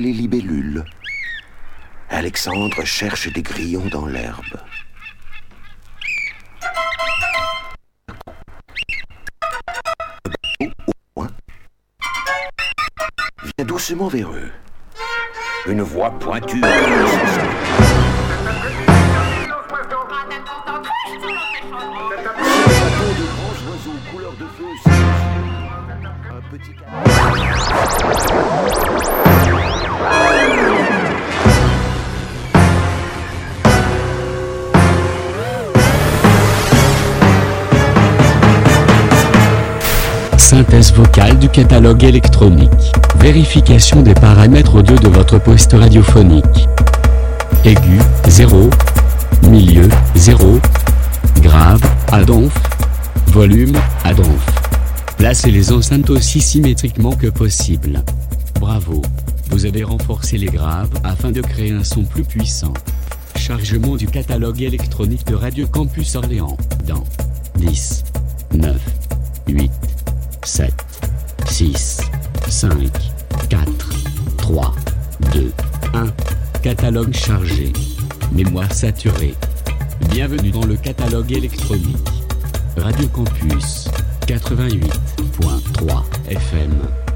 les libellules. Alexandre cherche des grillons dans l'herbe. Au vient doucement vers eux. Une voix pointue. Synthèse vocale du catalogue électronique. Vérification des paramètres audio de votre poste radiophonique. Aigu, 0. Milieu, 0. Grave, adonf. Volume, adonf. Placez les enceintes aussi symétriquement que possible. Bravo. Vous avez renforcé les graves afin de créer un son plus puissant. Chargement du catalogue électronique de Radio Campus Orléans dans 10, 9, 8, 7, 6, 5, 4, 3, 2, 1. Catalogue chargé. Mémoire saturée. Bienvenue dans le catalogue électronique. Radio Campus 88.3 FM.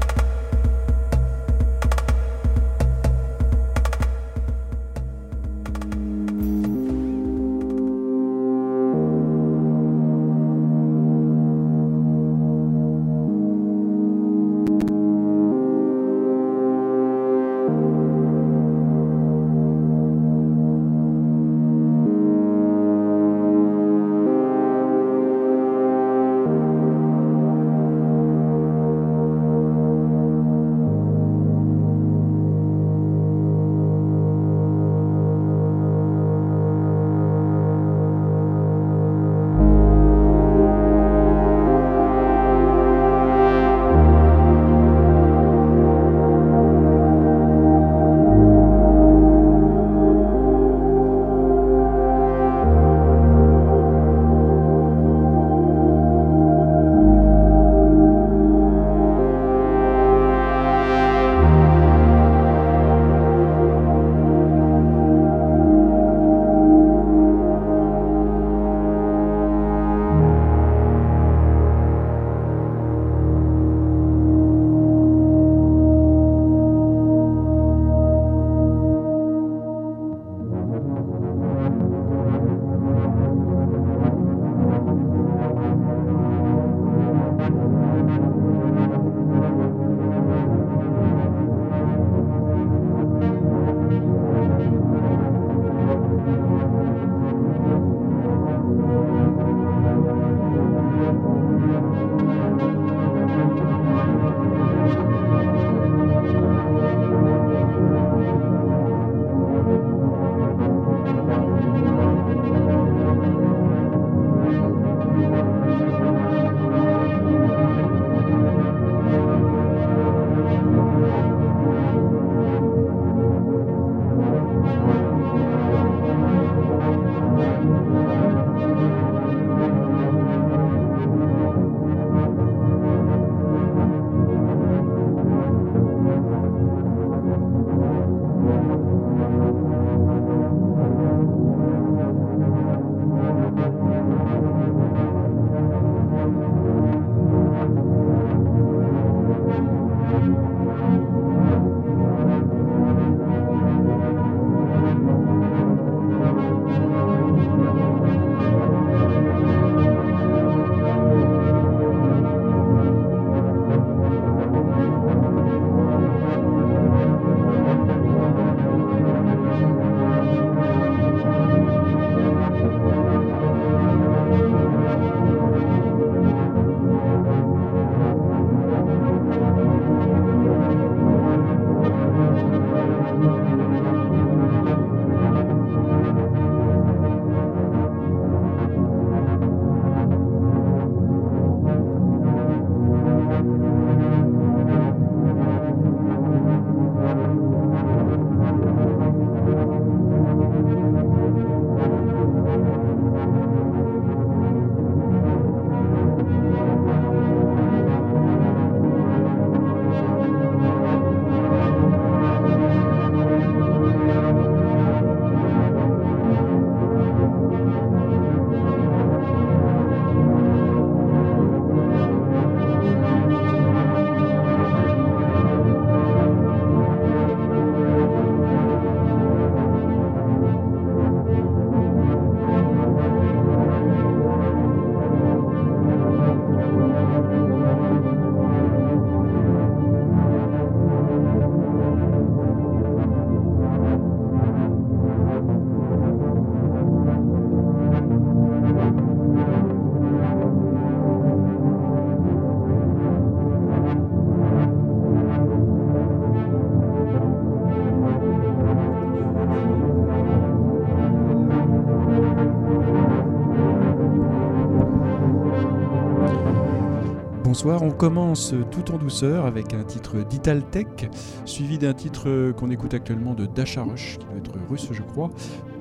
On commence tout en douceur avec un titre d'Italtech, suivi d'un titre qu'on écoute actuellement de Dasha Rush, qui doit être russe, je crois,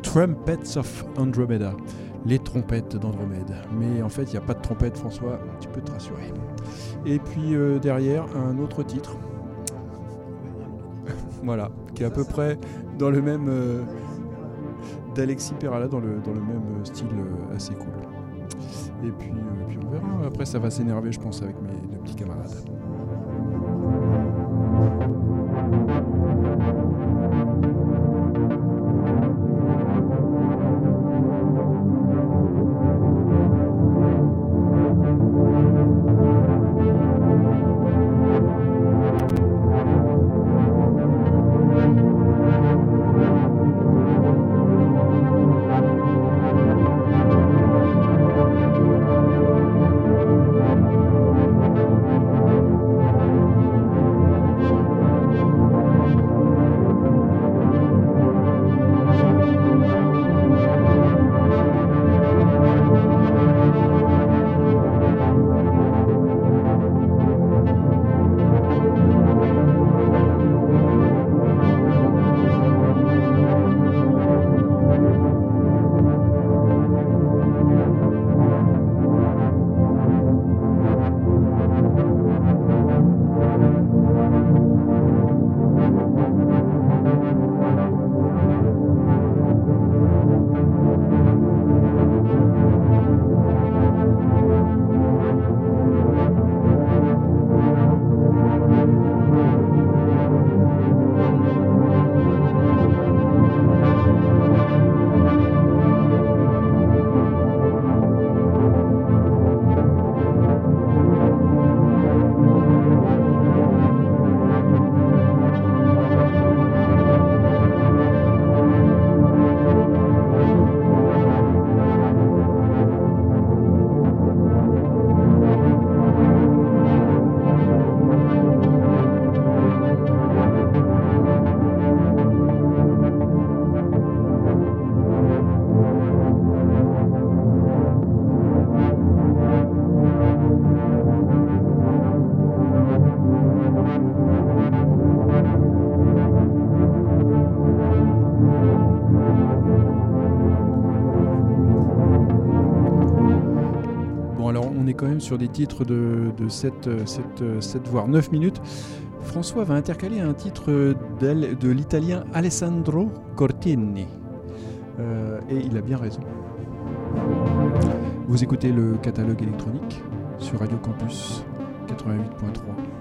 Trumpets of Andromeda, les trompettes d'Andromède. Mais en fait, il n'y a pas de trompette, François, tu peux te rassurer. Et puis euh, derrière, un autre titre. voilà, qui est à peu près dans le même. Euh, d'Alexis Perala, dans le, dans le même style euh, assez cool. Et puis, euh, puis on verra. Après, ça va s'énerver, je pense, avec mes deux petits camarades. Sur des titres de, de 7, 7, 7, voire 9 minutes. François va intercaler un titre de l'italien Alessandro Cortini. Euh, et il a bien raison. Vous écoutez le catalogue électronique sur Radio Campus 88.3.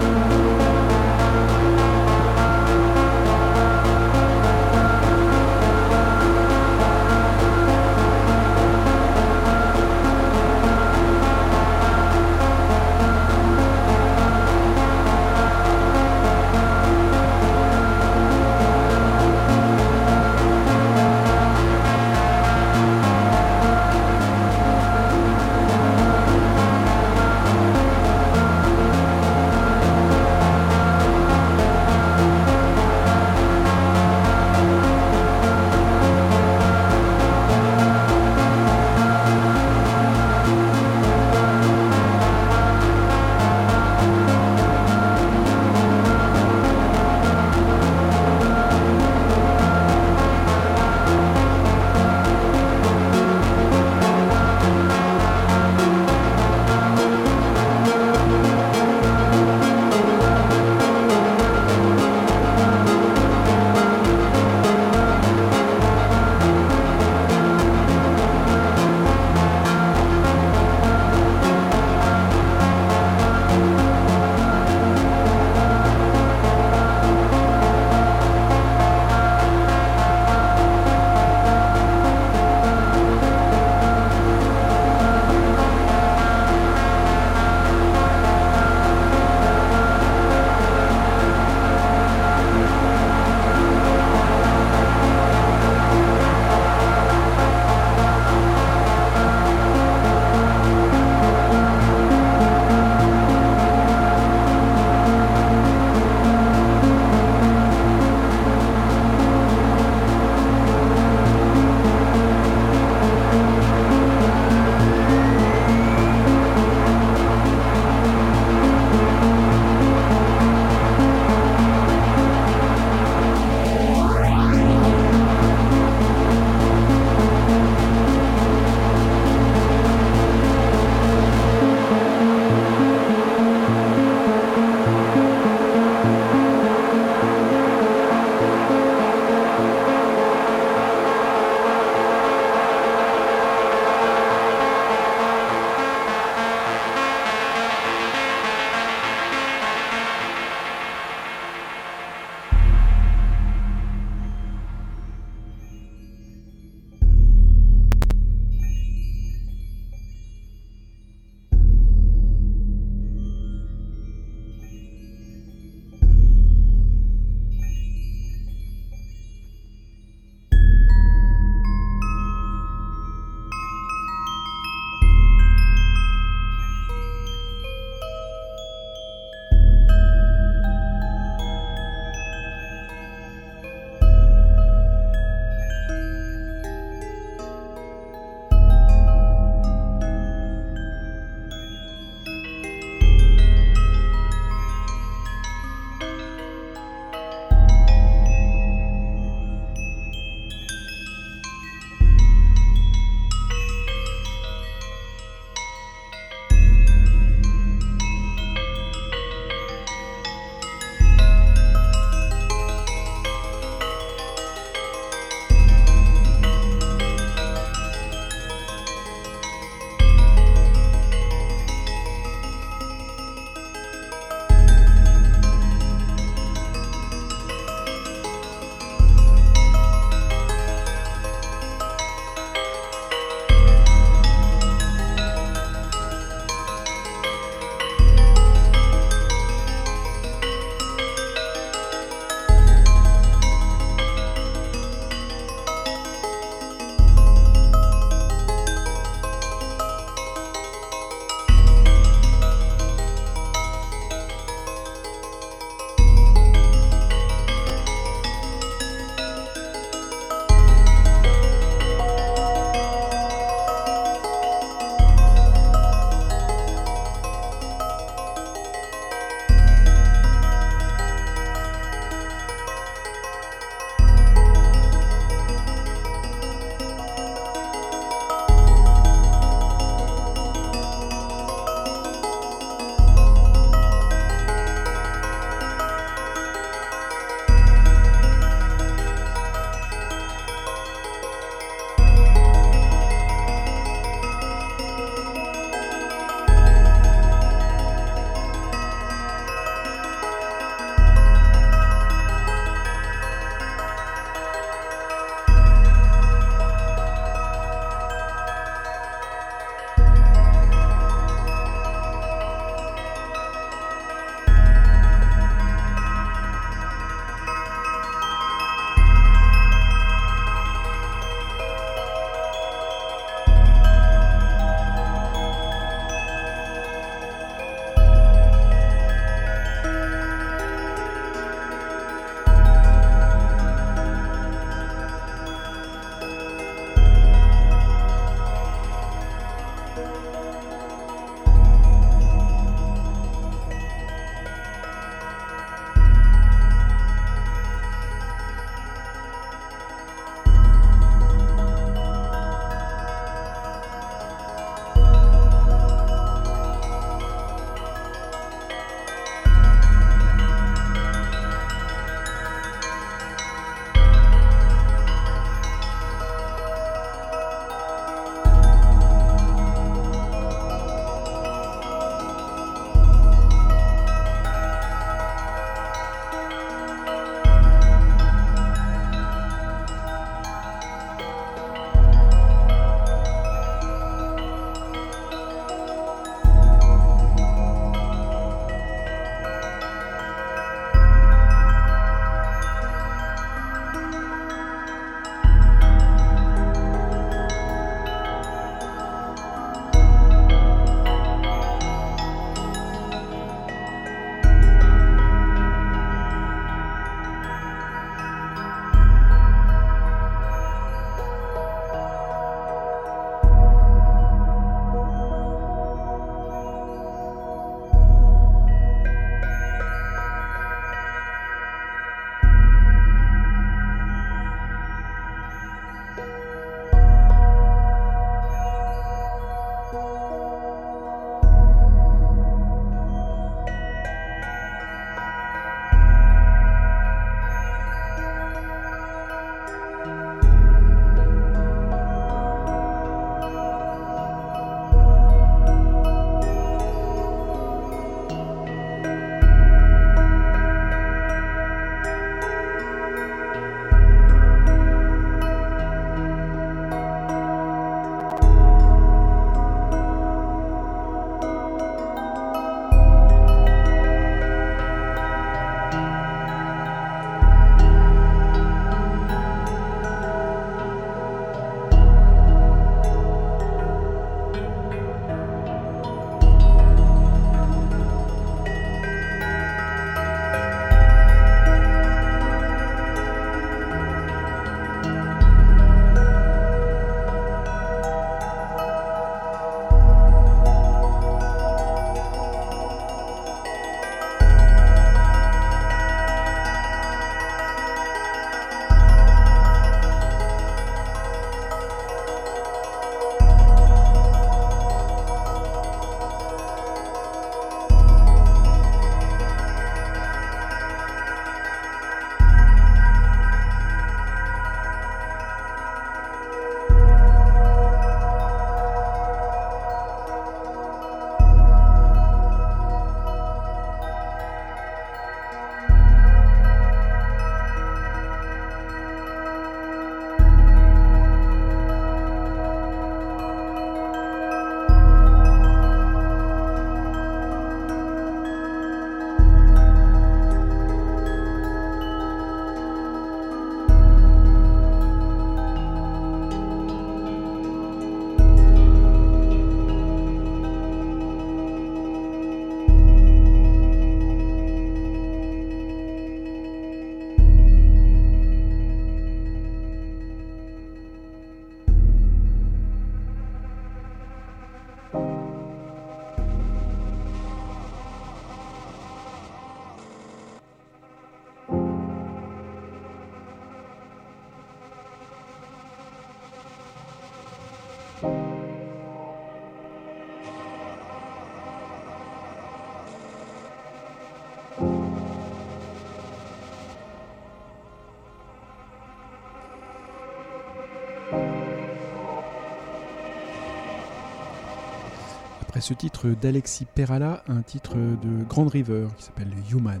ce titre d'Alexis Perala, un titre de Grand River qui s'appelle Human.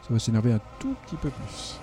Ça va s'énerver un tout petit peu plus.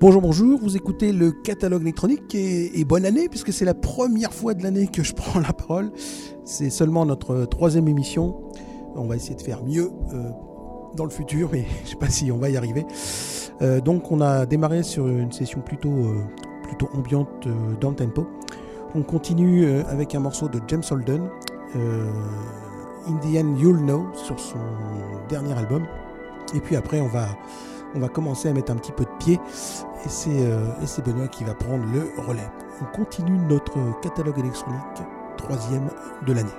Bonjour, bonjour, vous écoutez le catalogue électronique et, bonne année puisque c'est la première fois de l'année que je prends la parole. C'est seulement notre troisième émission. On va essayer de faire mieux euh, dans le futur, mais je ne sais pas si on va y arriver. Euh, donc on a démarré sur une session plutôt, euh, plutôt ambiante dans le tempo. On continue avec un morceau de James Holden, Indian You'll Know, sur son dernier album. Et puis après on va on va commencer à mettre un petit peu de pied euh, et c'est Benoît qui va prendre le relais. On continue notre catalogue électronique troisième de l'année.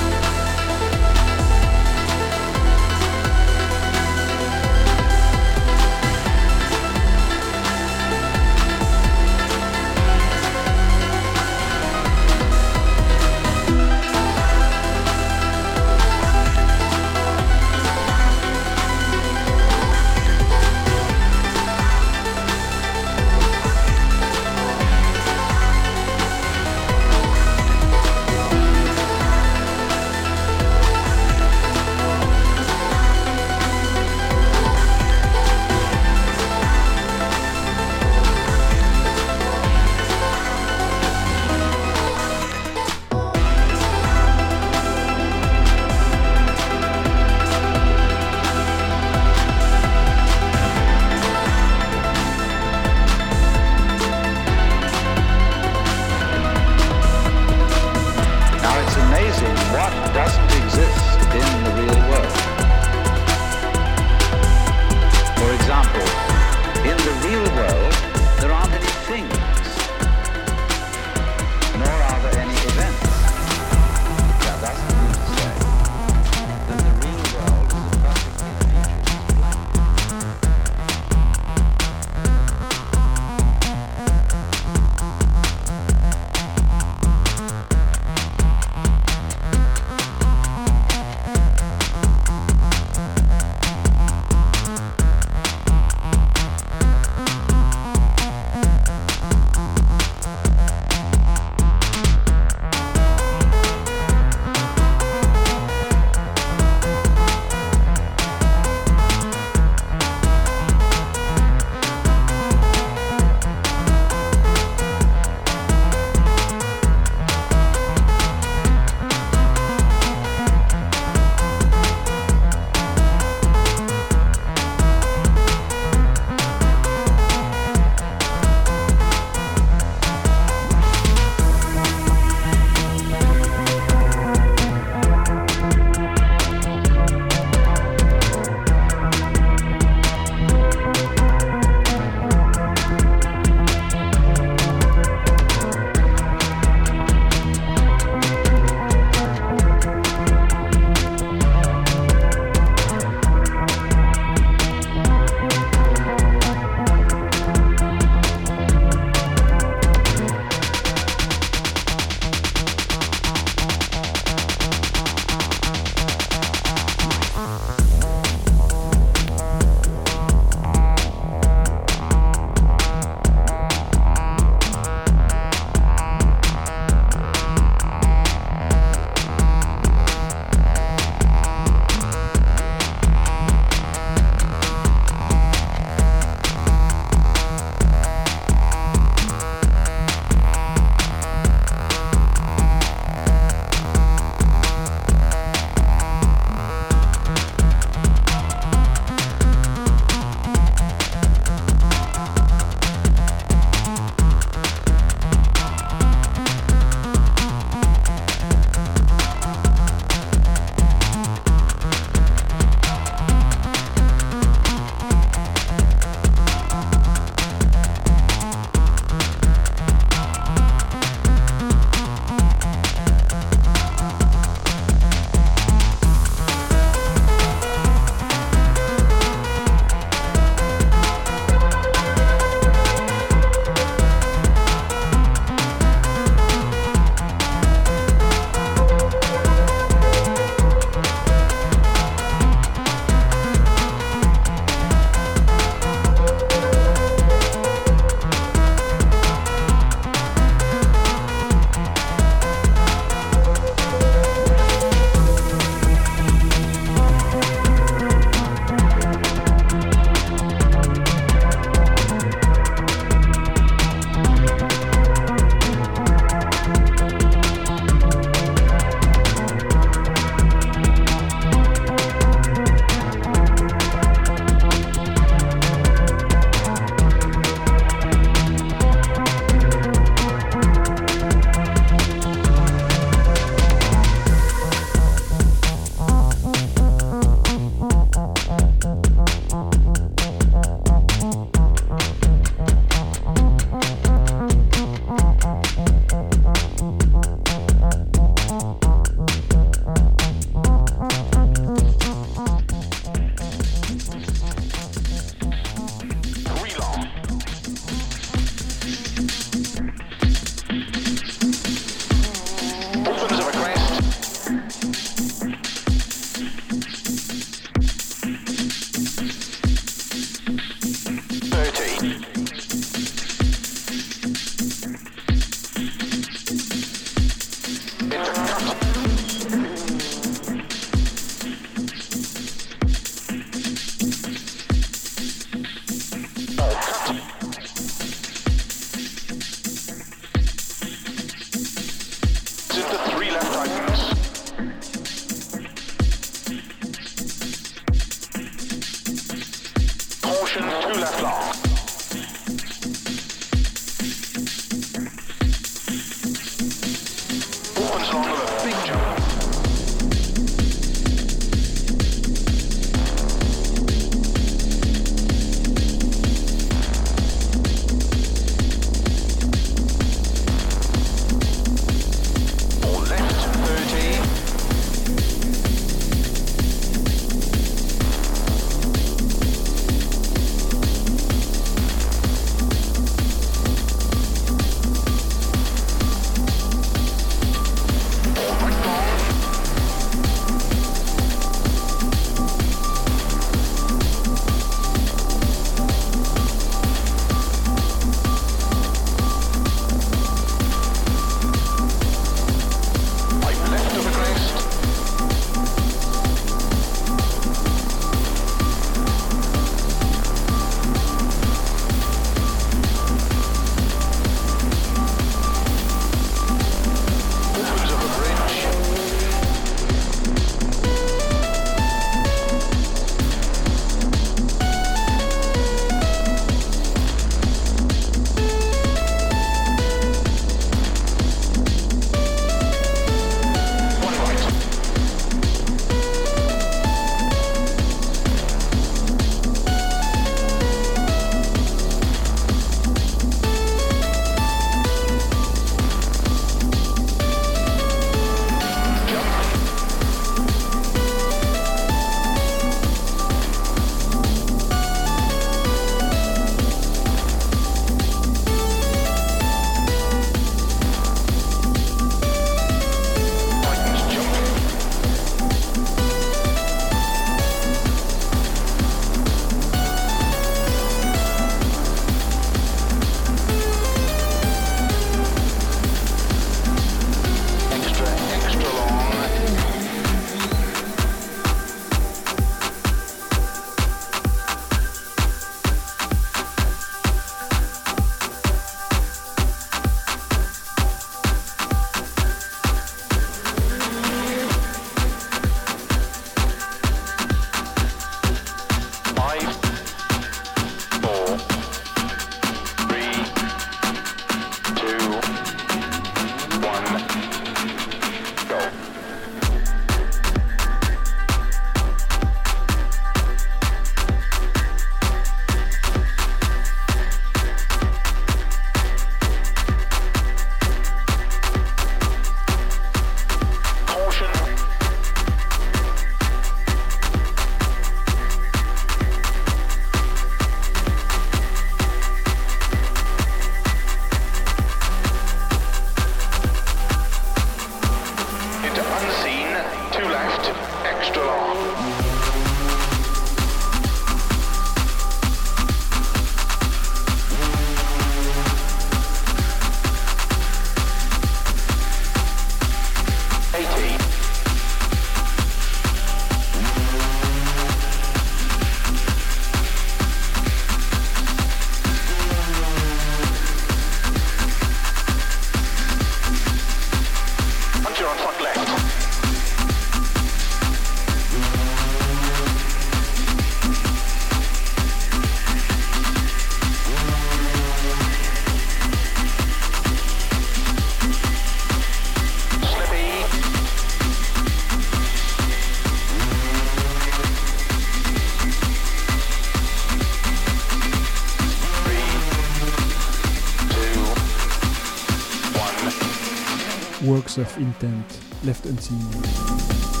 Of Intent, Left Unseen.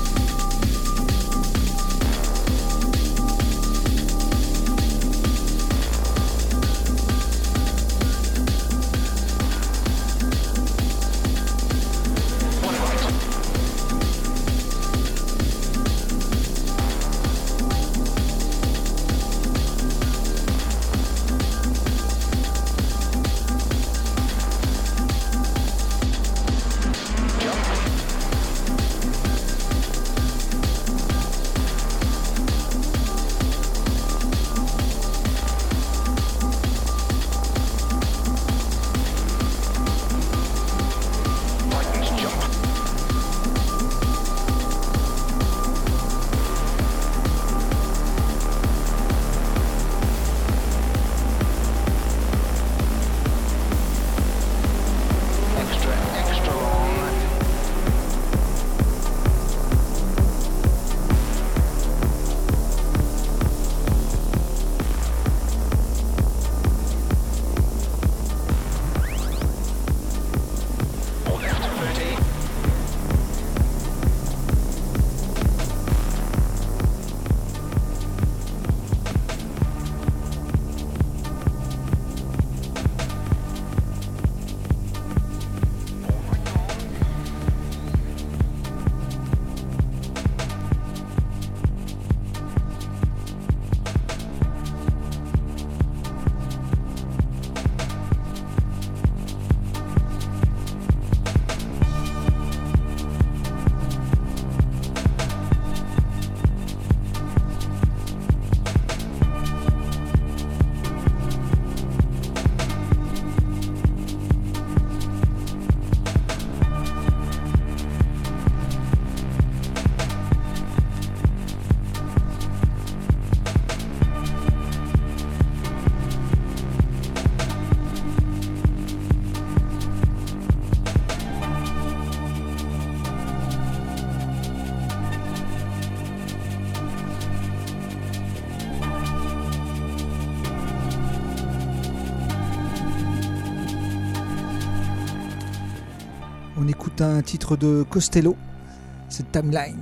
Un titre de Costello, c'est Timeline.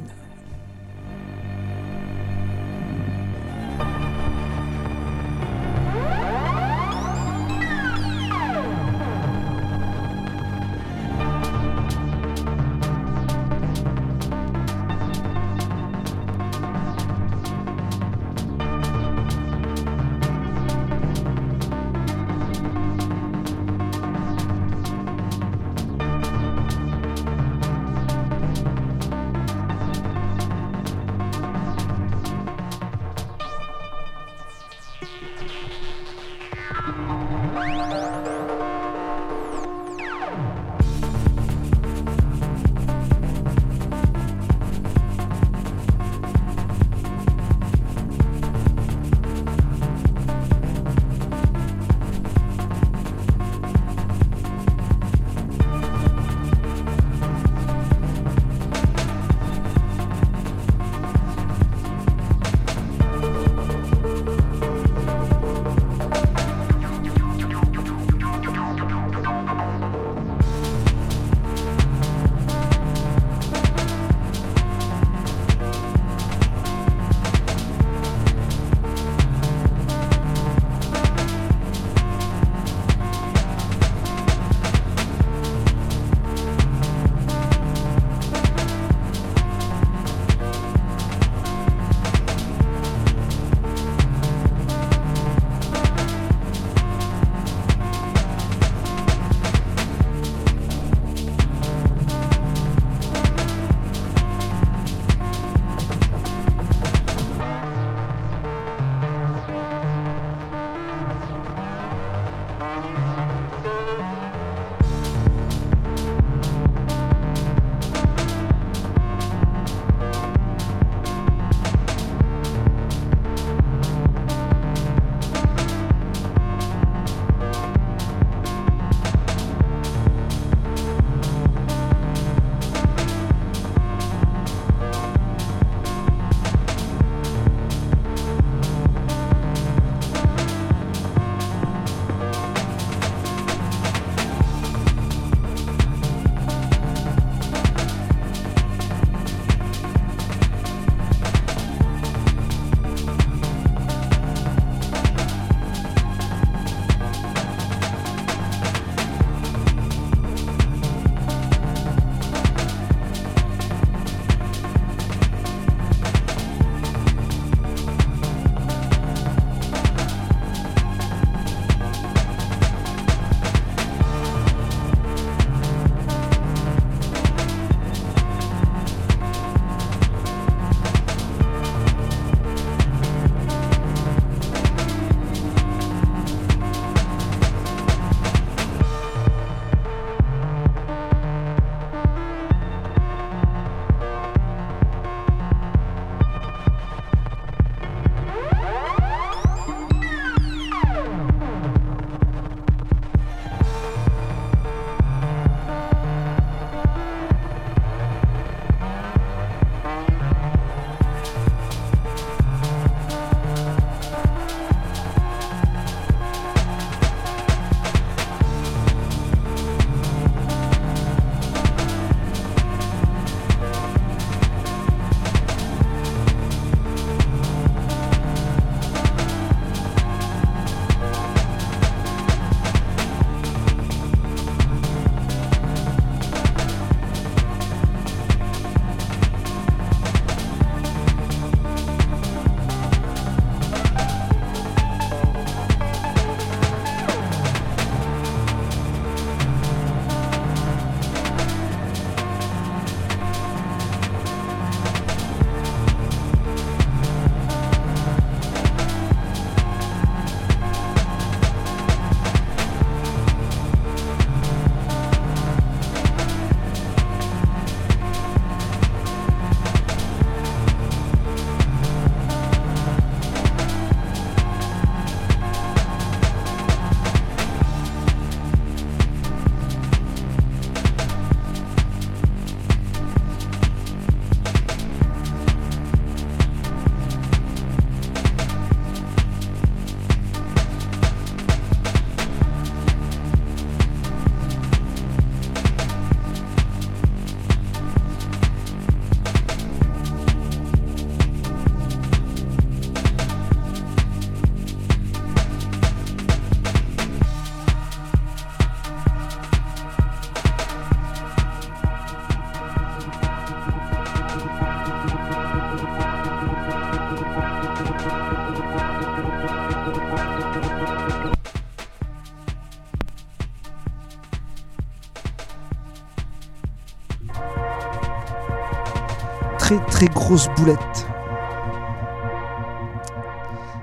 Boulette.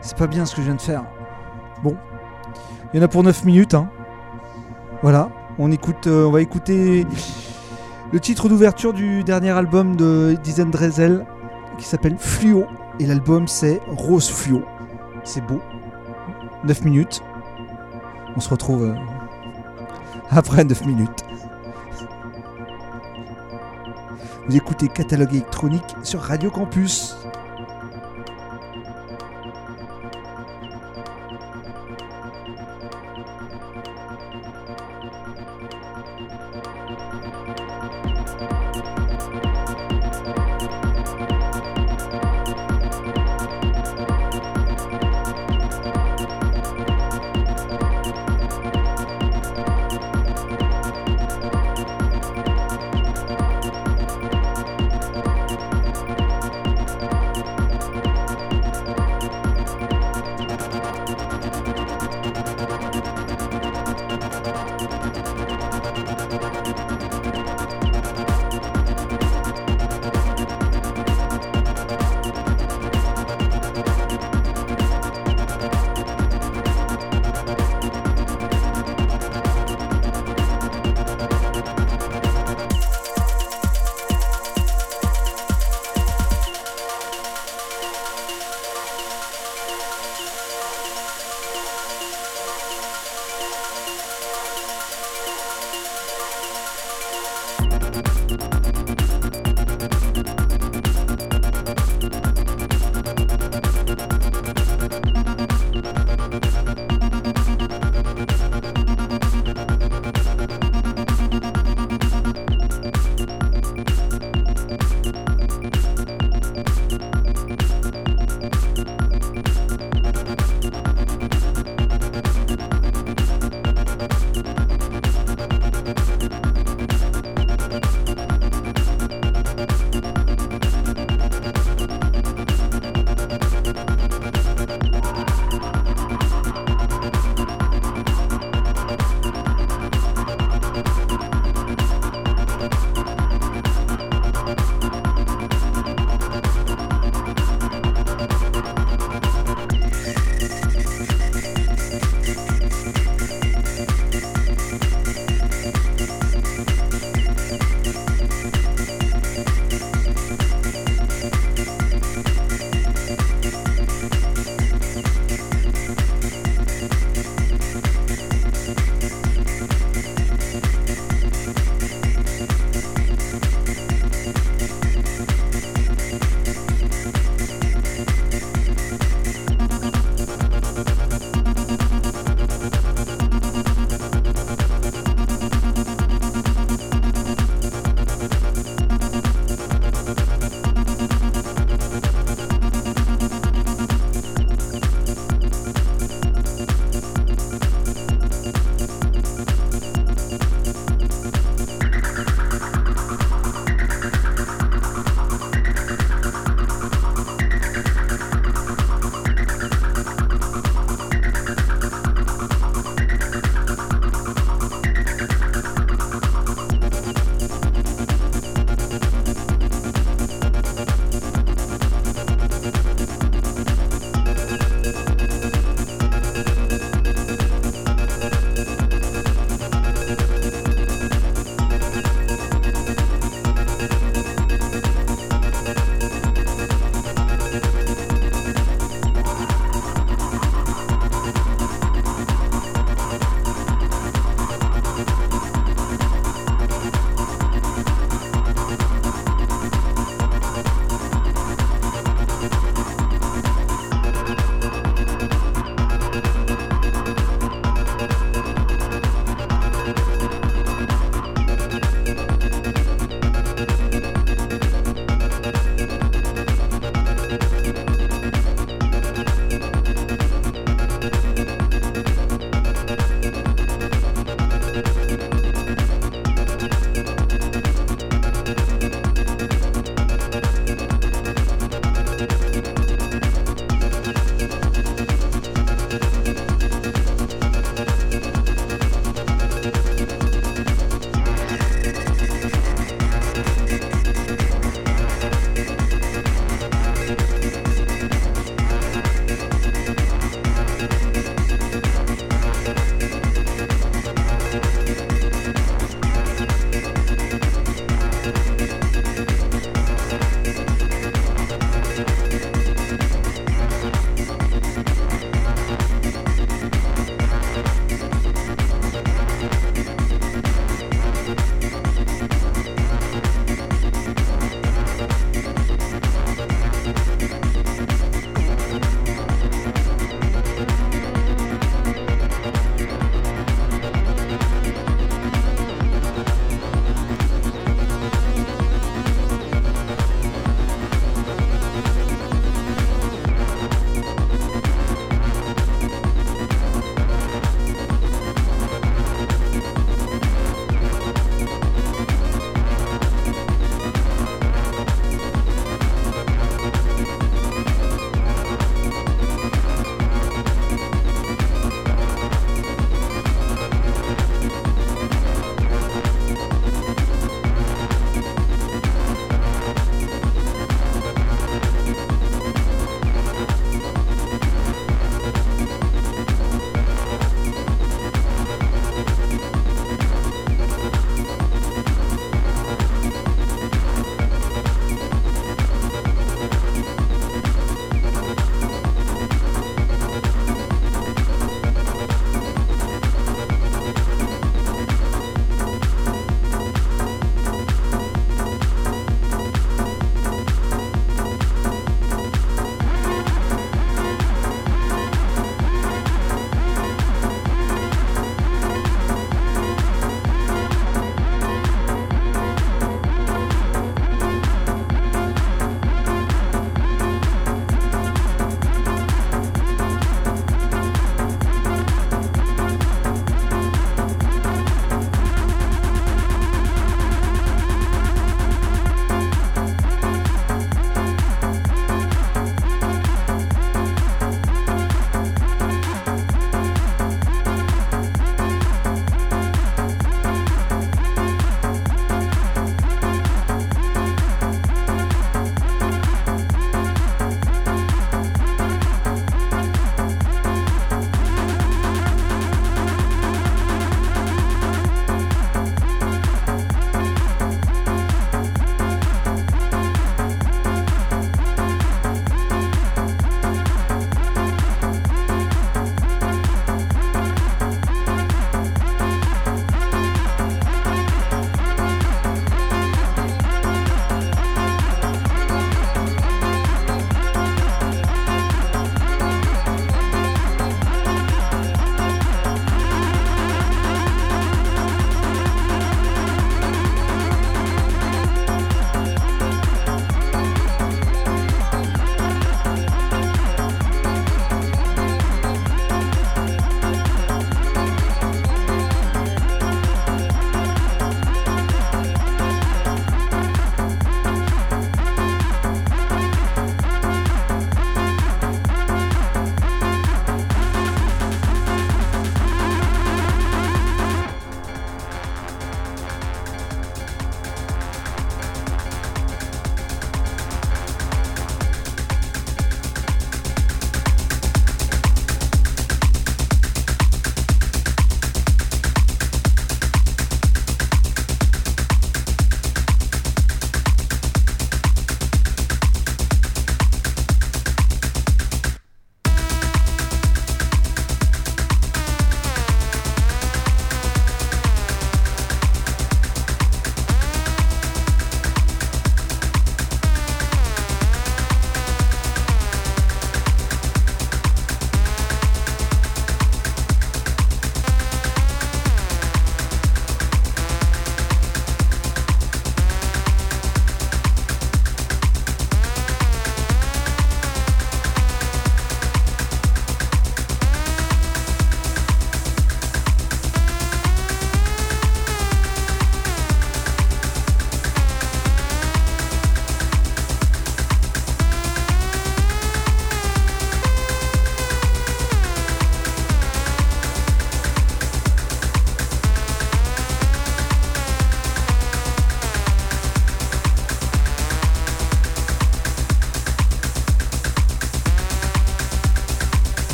C'est pas bien ce que je viens de faire. Bon. Il y en a pour 9 minutes. Hein. Voilà. On, écoute, euh, on va écouter le titre d'ouverture du dernier album de Dizen Drezel qui s'appelle Fluo. Et l'album c'est Rose Fluo. C'est beau. 9 minutes. On se retrouve euh, après 9 minutes. Écoutez Catalogue électronique sur Radio Campus.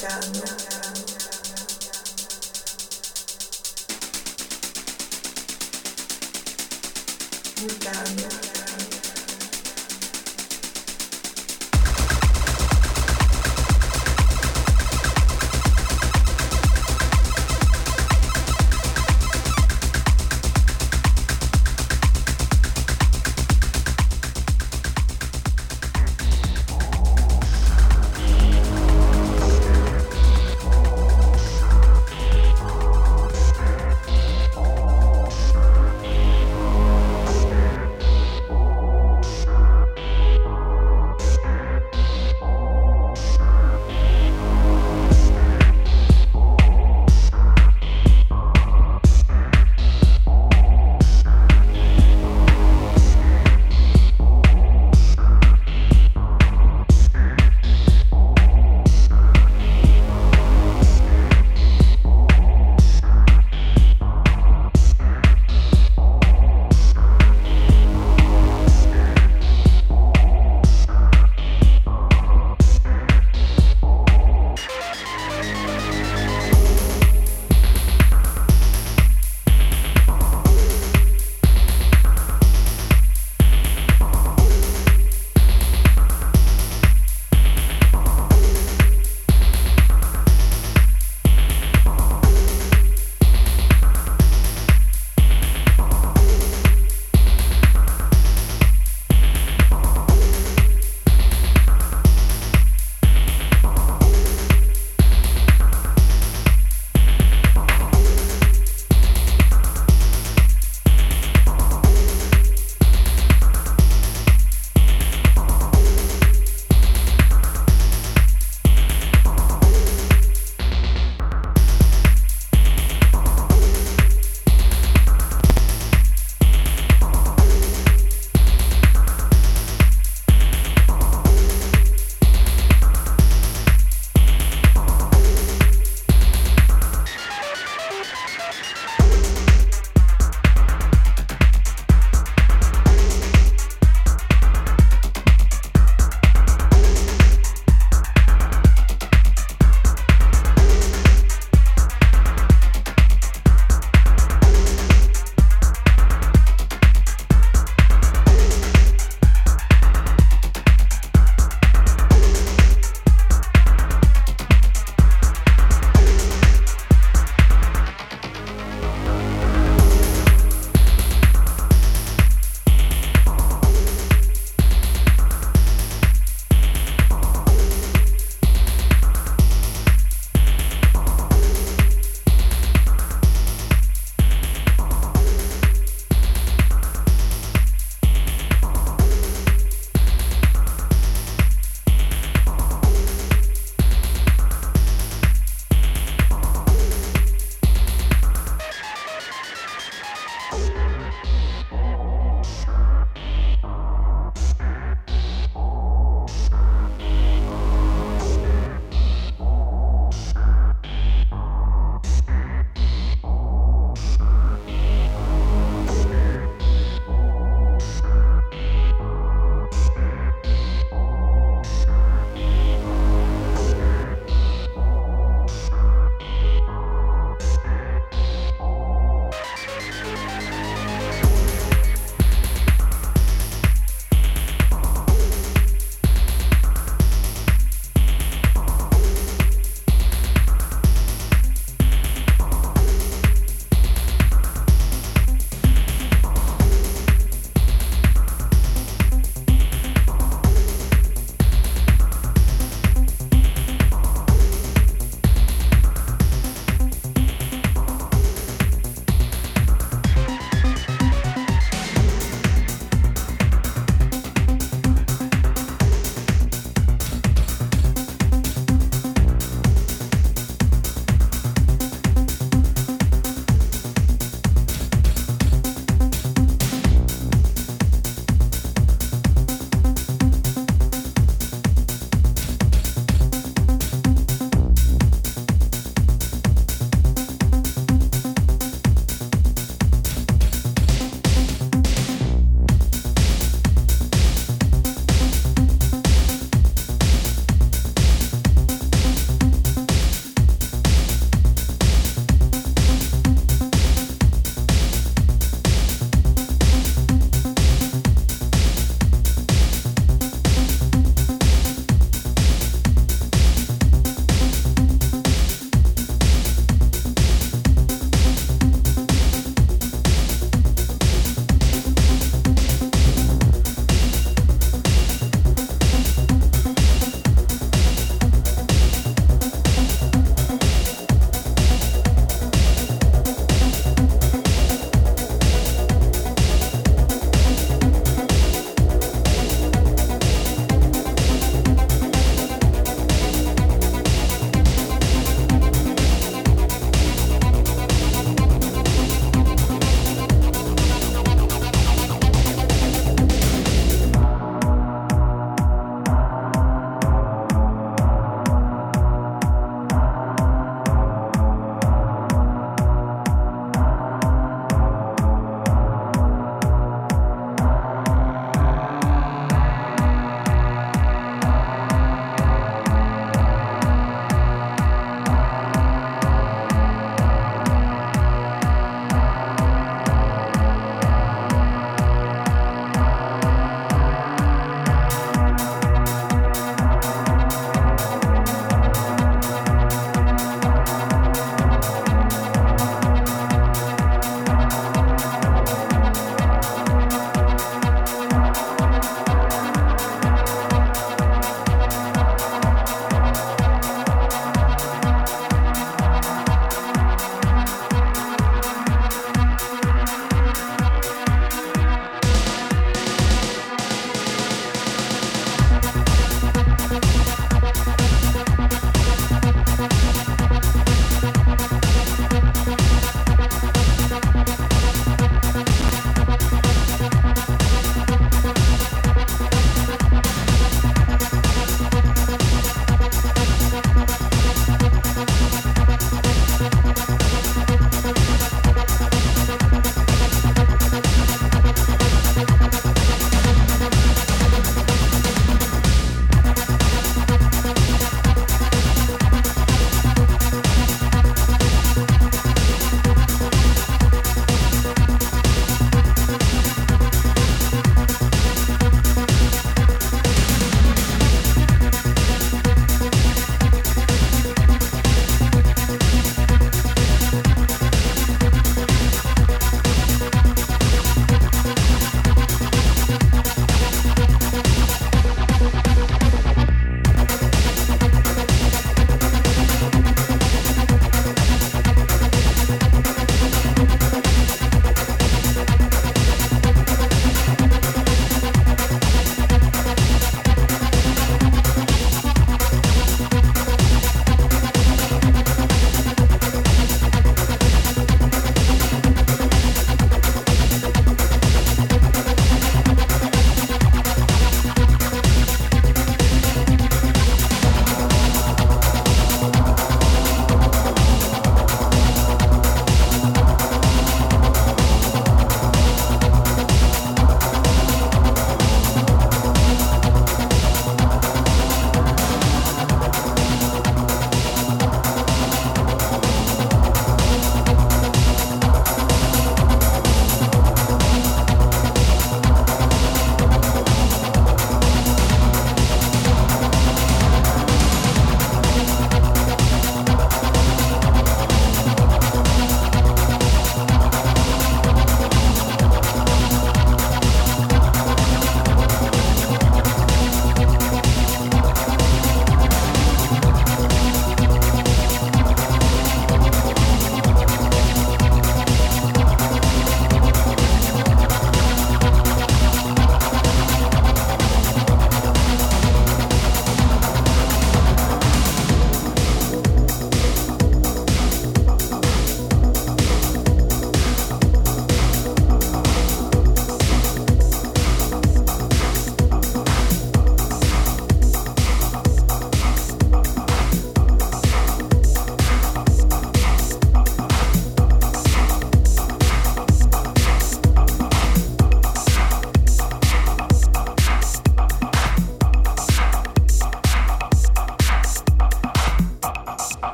down.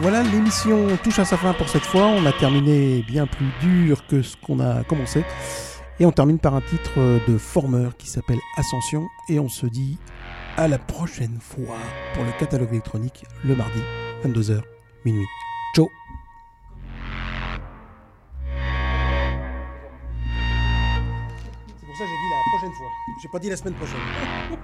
voilà, l'émission touche à sa fin pour cette fois. On a terminé bien plus dur que ce qu'on a commencé. Et on termine par un titre de Former qui s'appelle Ascension. Et on se dit à la prochaine fois pour le catalogue électronique le mardi, 22h, minuit. Ciao C'est pour ça que j'ai dit la prochaine fois. J'ai pas dit la semaine prochaine.